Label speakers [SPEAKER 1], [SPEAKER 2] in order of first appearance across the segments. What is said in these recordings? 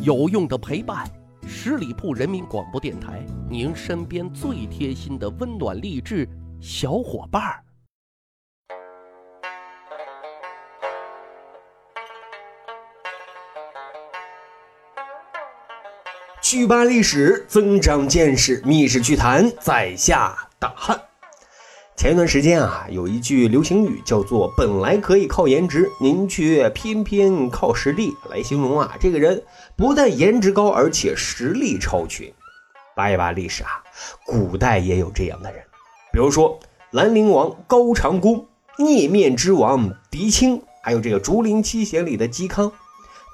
[SPEAKER 1] 有用的陪伴，十里铺人民广播电台，您身边最贴心的温暖励志小伙伴儿。
[SPEAKER 2] 去吧历史，增长见识，密室趣谈，在下大汉。前一段时间啊，有一句流行语叫做“本来可以靠颜值，您却偏偏靠实力”，来形容啊，这个人不但颜值高，而且实力超群。扒一扒历史啊，古代也有这样的人，比如说兰陵王高长恭、孽面之王狄青，还有这个竹林七贤里的嵇康，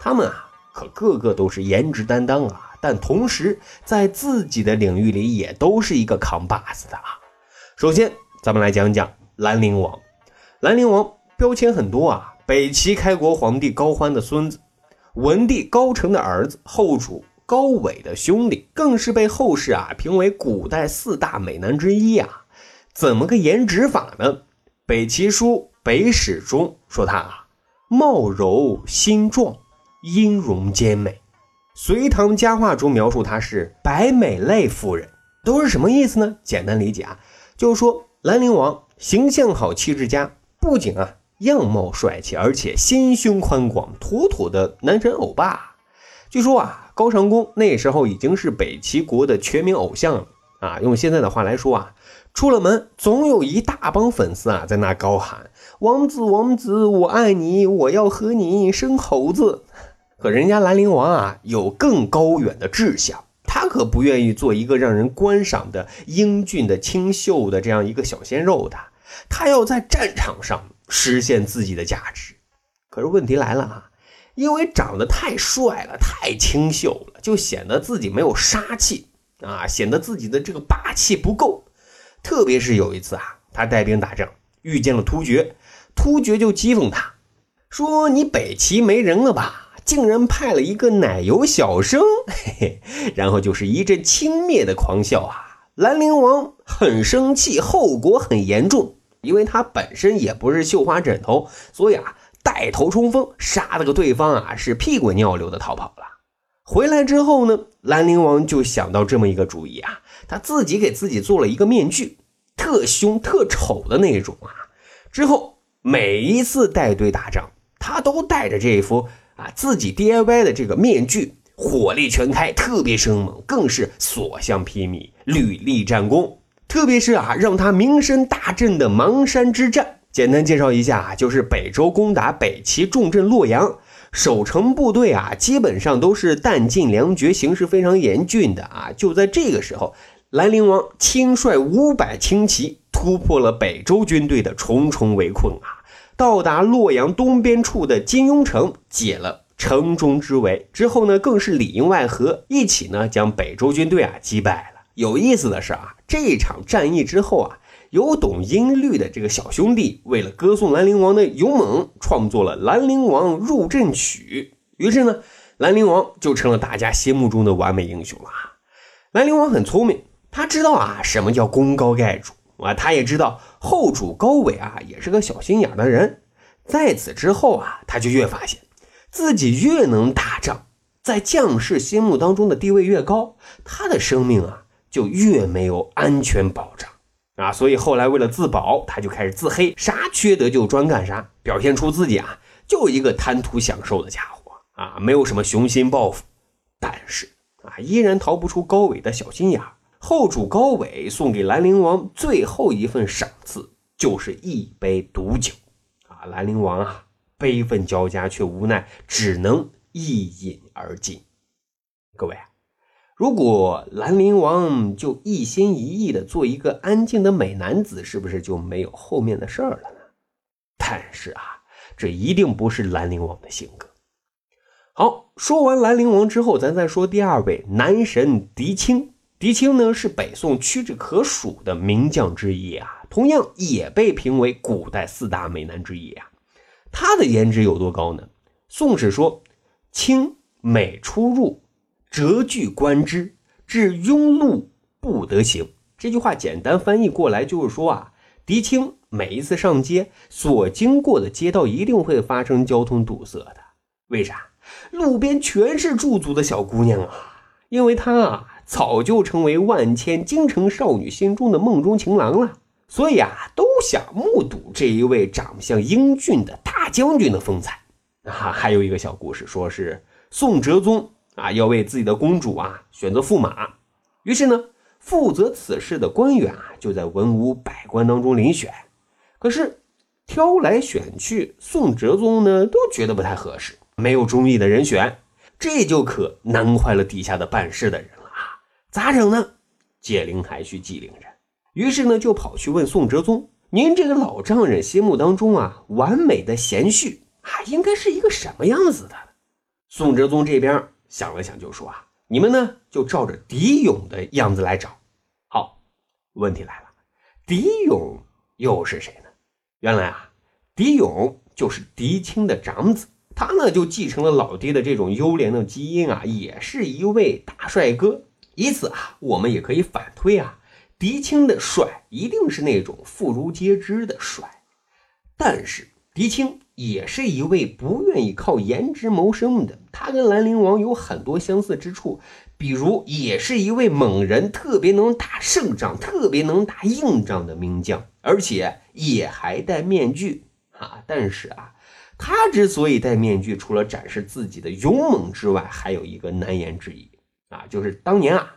[SPEAKER 2] 他们啊，可个个都是颜值担当啊，但同时在自己的领域里也都是一个扛把子的啊。首先。咱们来讲讲兰陵王。兰陵王标签很多啊，北齐开国皇帝高欢的孙子，文帝高澄的儿子，后主高纬的兄弟，更是被后世啊评为古代四大美男之一啊。怎么个颜值法呢？北齐书北史中说他啊，貌柔心壮，音容兼美。隋唐佳话中描述他是白美类妇人，都是什么意思呢？简单理解啊，就是说。兰陵王形象好，气质佳，不仅啊样貌帅气，而且心胸宽广，妥妥的男神欧巴。据说啊，高长恭那时候已经是北齐国的全民偶像了啊。用现在的话来说啊，出了门总有一大帮粉丝啊在那高喊：“王子，王子，我爱你，我要和你生猴子。”可人家兰陵王啊，有更高远的志向。他可不愿意做一个让人观赏的英俊的清秀的这样一个小鲜肉的，他要在战场上实现自己的价值。可是问题来了啊，因为长得太帅了，太清秀了，就显得自己没有杀气啊，显得自己的这个霸气不够。特别是有一次啊，他带兵打仗，遇见了突厥，突厥就讥讽他，说：“你北齐没人了吧？”竟然派了一个奶油小生，嘿嘿，然后就是一阵轻蔑的狂笑啊！兰陵王很生气，后果很严重，因为他本身也不是绣花枕头，所以啊带头冲锋，杀了个对方啊是屁滚尿流的逃跑了。回来之后呢，兰陵王就想到这么一个主意啊，他自己给自己做了一个面具，特凶特丑的那种啊。之后每一次带队打仗，他都带着这副。啊，自己 DIY 的这个面具火力全开，特别生猛，更是所向披靡，屡立战功。特别是啊，让他名声大振的邙山之战，简单介绍一下啊，就是北周攻打北齐重镇洛阳，守城部队啊，基本上都是弹尽粮绝，形势非常严峻的啊。就在这个时候，兰陵王亲率五百轻骑突破了北周军队的重重围困啊。到达洛阳东边处的金庸城，解了城中之围之后呢，更是里应外合，一起呢将北周军队啊击败了。有意思的是啊，这场战役之后啊，有懂音律的这个小兄弟，为了歌颂兰陵王的勇猛，创作了《兰陵王入阵曲》。于是呢，兰陵王就成了大家心目中的完美英雄了。兰陵王很聪明，他知道啊什么叫功高盖主。啊，他也知道后主高纬啊，也是个小心眼的人。在此之后啊，他就越发现自己越能打仗，在将士心目当中的地位越高，他的生命啊就越没有安全保障啊。所以后来为了自保，他就开始自黑，啥缺德就专干啥，表现出自己啊就一个贪图享受的家伙啊，没有什么雄心抱负。但是啊，依然逃不出高纬的小心眼。后主高纬送给兰陵王最后一份赏赐，就是一杯毒酒。啊，兰陵王啊，悲愤交加，却无奈只能一饮而尽。各位啊，如果兰陵王就一心一意的做一个安静的美男子，是不是就没有后面的事儿了呢？但是啊，这一定不是兰陵王的性格。好，说完兰陵王之后，咱再说第二位男神狄青。狄青呢是北宋屈指可数的名将之一啊，同样也被评为古代四大美男之一啊。他的颜值有多高呢？宋史说：“青美出入，折据观之，至庸碌不得行。”这句话简单翻译过来就是说啊，狄青每一次上街所经过的街道一定会发生交通堵塞的。为啥？路边全是驻足的小姑娘啊，因为她啊早就成为万千京城少女心中的梦中情郎了，所以啊都想目睹这一位长相英俊的大将军的风采啊。还有一个小故事，说是宋哲宗啊要为自己的公主啊选择驸马，于是呢负责此事的官员啊就在文武百官当中遴选，可是挑来选去，宋哲宗呢都觉得不太合适。没有中意的人选，这就可难坏了底下的办事的人了！咋整呢？解铃还须系铃人。于是呢，就跑去问宋哲宗：“您这个老丈人心目当中啊，完美的贤婿啊，应该是一个什么样子的？”宋哲宗这边想了想，就说：“啊，你们呢，就照着狄勇的样子来找。”好，问题来了，狄勇又是谁呢？原来啊，狄勇就是狄青的长子。他呢就继承了老爹的这种优良的基因啊，也是一位大帅哥。以此啊，我们也可以反推啊，狄青的帅一定是那种妇孺皆知的帅。但是狄青也是一位不愿意靠颜值谋生的，他跟兰陵王有很多相似之处，比如也是一位猛人，特别能打胜仗，特别能打硬仗的名将，而且也还戴面具啊。但是啊。他之所以戴面具，除了展示自己的勇猛之外，还有一个难言之隐啊，就是当年啊，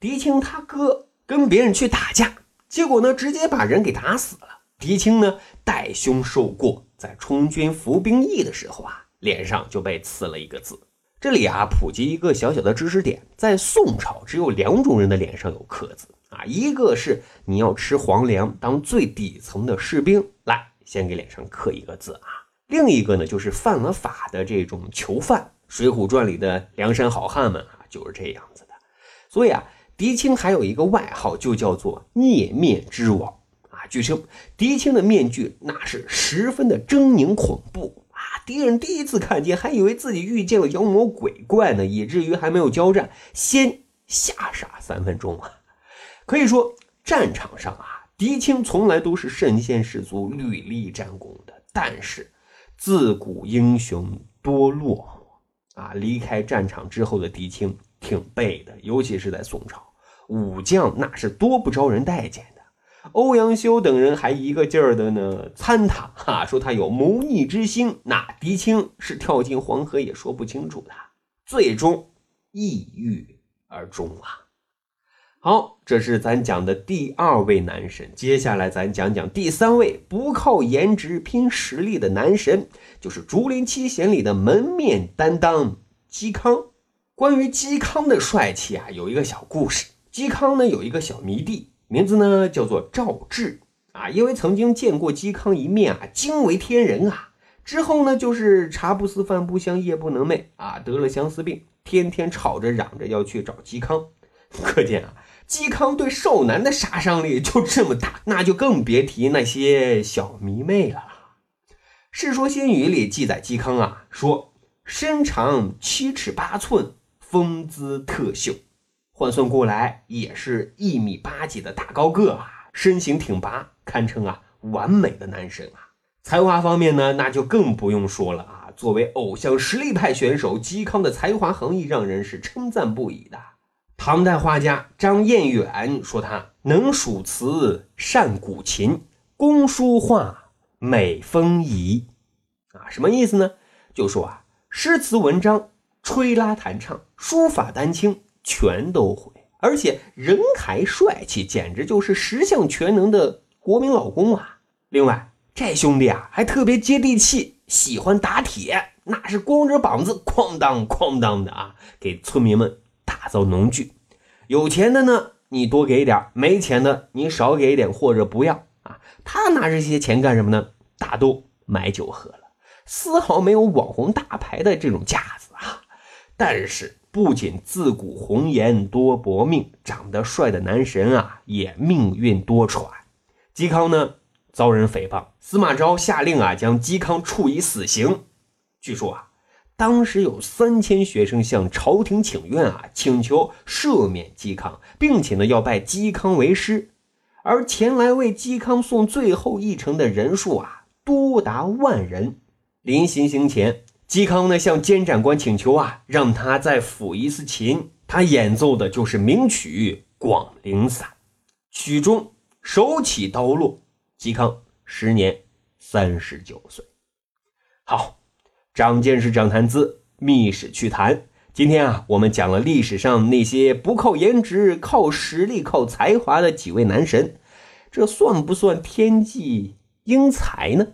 [SPEAKER 2] 狄青他哥跟别人去打架，结果呢，直接把人给打死了。狄青呢，代兄受过，在充军服兵役的时候啊，脸上就被刺了一个字。这里啊，普及一个小小的知识点，在宋朝只有两种人的脸上有刻字啊，一个是你要吃皇粮当最底层的士兵，来，先给脸上刻一个字啊。另一个呢，就是犯了法的这种囚犯，《水浒传》里的梁山好汉们啊，就是这样子的。所以啊，狄青还有一个外号，就叫做“孽面之王”啊。据称，狄青的面具那是十分的狰狞恐怖啊，敌人第一次看见，还以为自己遇见了妖魔鬼怪呢，以至于还没有交战，先吓傻三分钟啊。可以说，战场上啊，狄青从来都是身先士卒、屡立战功的，但是。自古英雄多落寞啊！离开战场之后的狄青挺背的，尤其是在宋朝，武将那是多不招人待见的。欧阳修等人还一个劲儿的呢参他，哈，说他有谋逆之心。那狄青是跳进黄河也说不清楚的，最终抑郁而终啊。好，这是咱讲的第二位男神。接下来咱讲讲第三位不靠颜值拼实力的男神，就是《竹林七贤》里的门面担当嵇康。关于嵇康的帅气啊，有一个小故事。嵇康呢有一个小迷弟，名字呢叫做赵志啊。因为曾经见过嵇康一面啊，惊为天人啊。之后呢就是茶不思饭不香，夜不能寐啊，得了相思病，天天吵着嚷着要去找嵇康。可见啊。嵇康对少男的杀伤力就这么大，那就更别提那些小迷妹了。《世说新语》里记载，嵇康啊说身长七尺八寸，风姿特秀，换算过来也是一米八几的大高个啊，身形挺拔，堪称啊完美的男神啊。才华方面呢，那就更不用说了啊。作为偶像实力派选手，嵇康的才华横溢，让人是称赞不已的。唐代画家张彦远说：“他能数词，善古琴，工书画，美风仪。”啊，什么意思呢？就说啊，诗词文章、吹拉弹唱、书法丹青全都会，而且人还帅气，简直就是十项全能的国民老公啊！另外，这兄弟啊还特别接地气，喜欢打铁，那是光着膀子哐当哐当的啊，给村民们。打造农具，有钱的呢，你多给点没钱的你少给点或者不要啊。他拿这些钱干什么呢？大都买酒喝了，丝毫没有网红大牌的这种架子啊。但是，不仅自古红颜多薄命，长得帅的男神啊，也命运多舛。嵇康呢，遭人诽谤，司马昭下令啊，将嵇康处以死刑。据说啊。当时有三千学生向朝廷请愿啊，请求赦免嵇康，并且呢要拜嵇康为师。而前来为嵇康送最后一程的人数啊，多达万人。临行行前，嵇康呢向监斩官请求啊，让他再抚一次琴。他演奏的就是名曲《广陵散》，曲中手起刀落。嵇康时年三十九岁。好，长见识，长谈资，密史趣谈。今天啊，我们讲了历史上那些不靠颜值、靠实力、靠才华的几位男神，这算不算天际英才呢？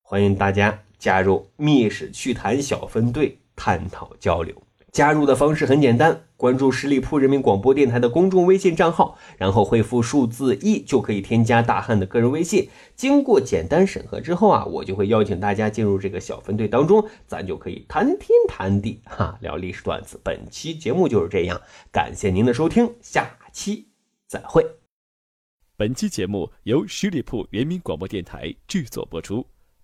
[SPEAKER 2] 欢迎大家加入密史趣谈小分队探讨交流。加入的方式很简单，关注十里铺人民广播电台的公众微信账号，然后回复数字一就可以添加大汉的个人微信。经过简单审核之后啊，我就会邀请大家进入这个小分队当中，咱就可以谈天谈地哈，聊历史段子。本期节目就是这样，感谢您的收听，下期再会。
[SPEAKER 3] 本期节目由十里铺人民广播电台制作播出。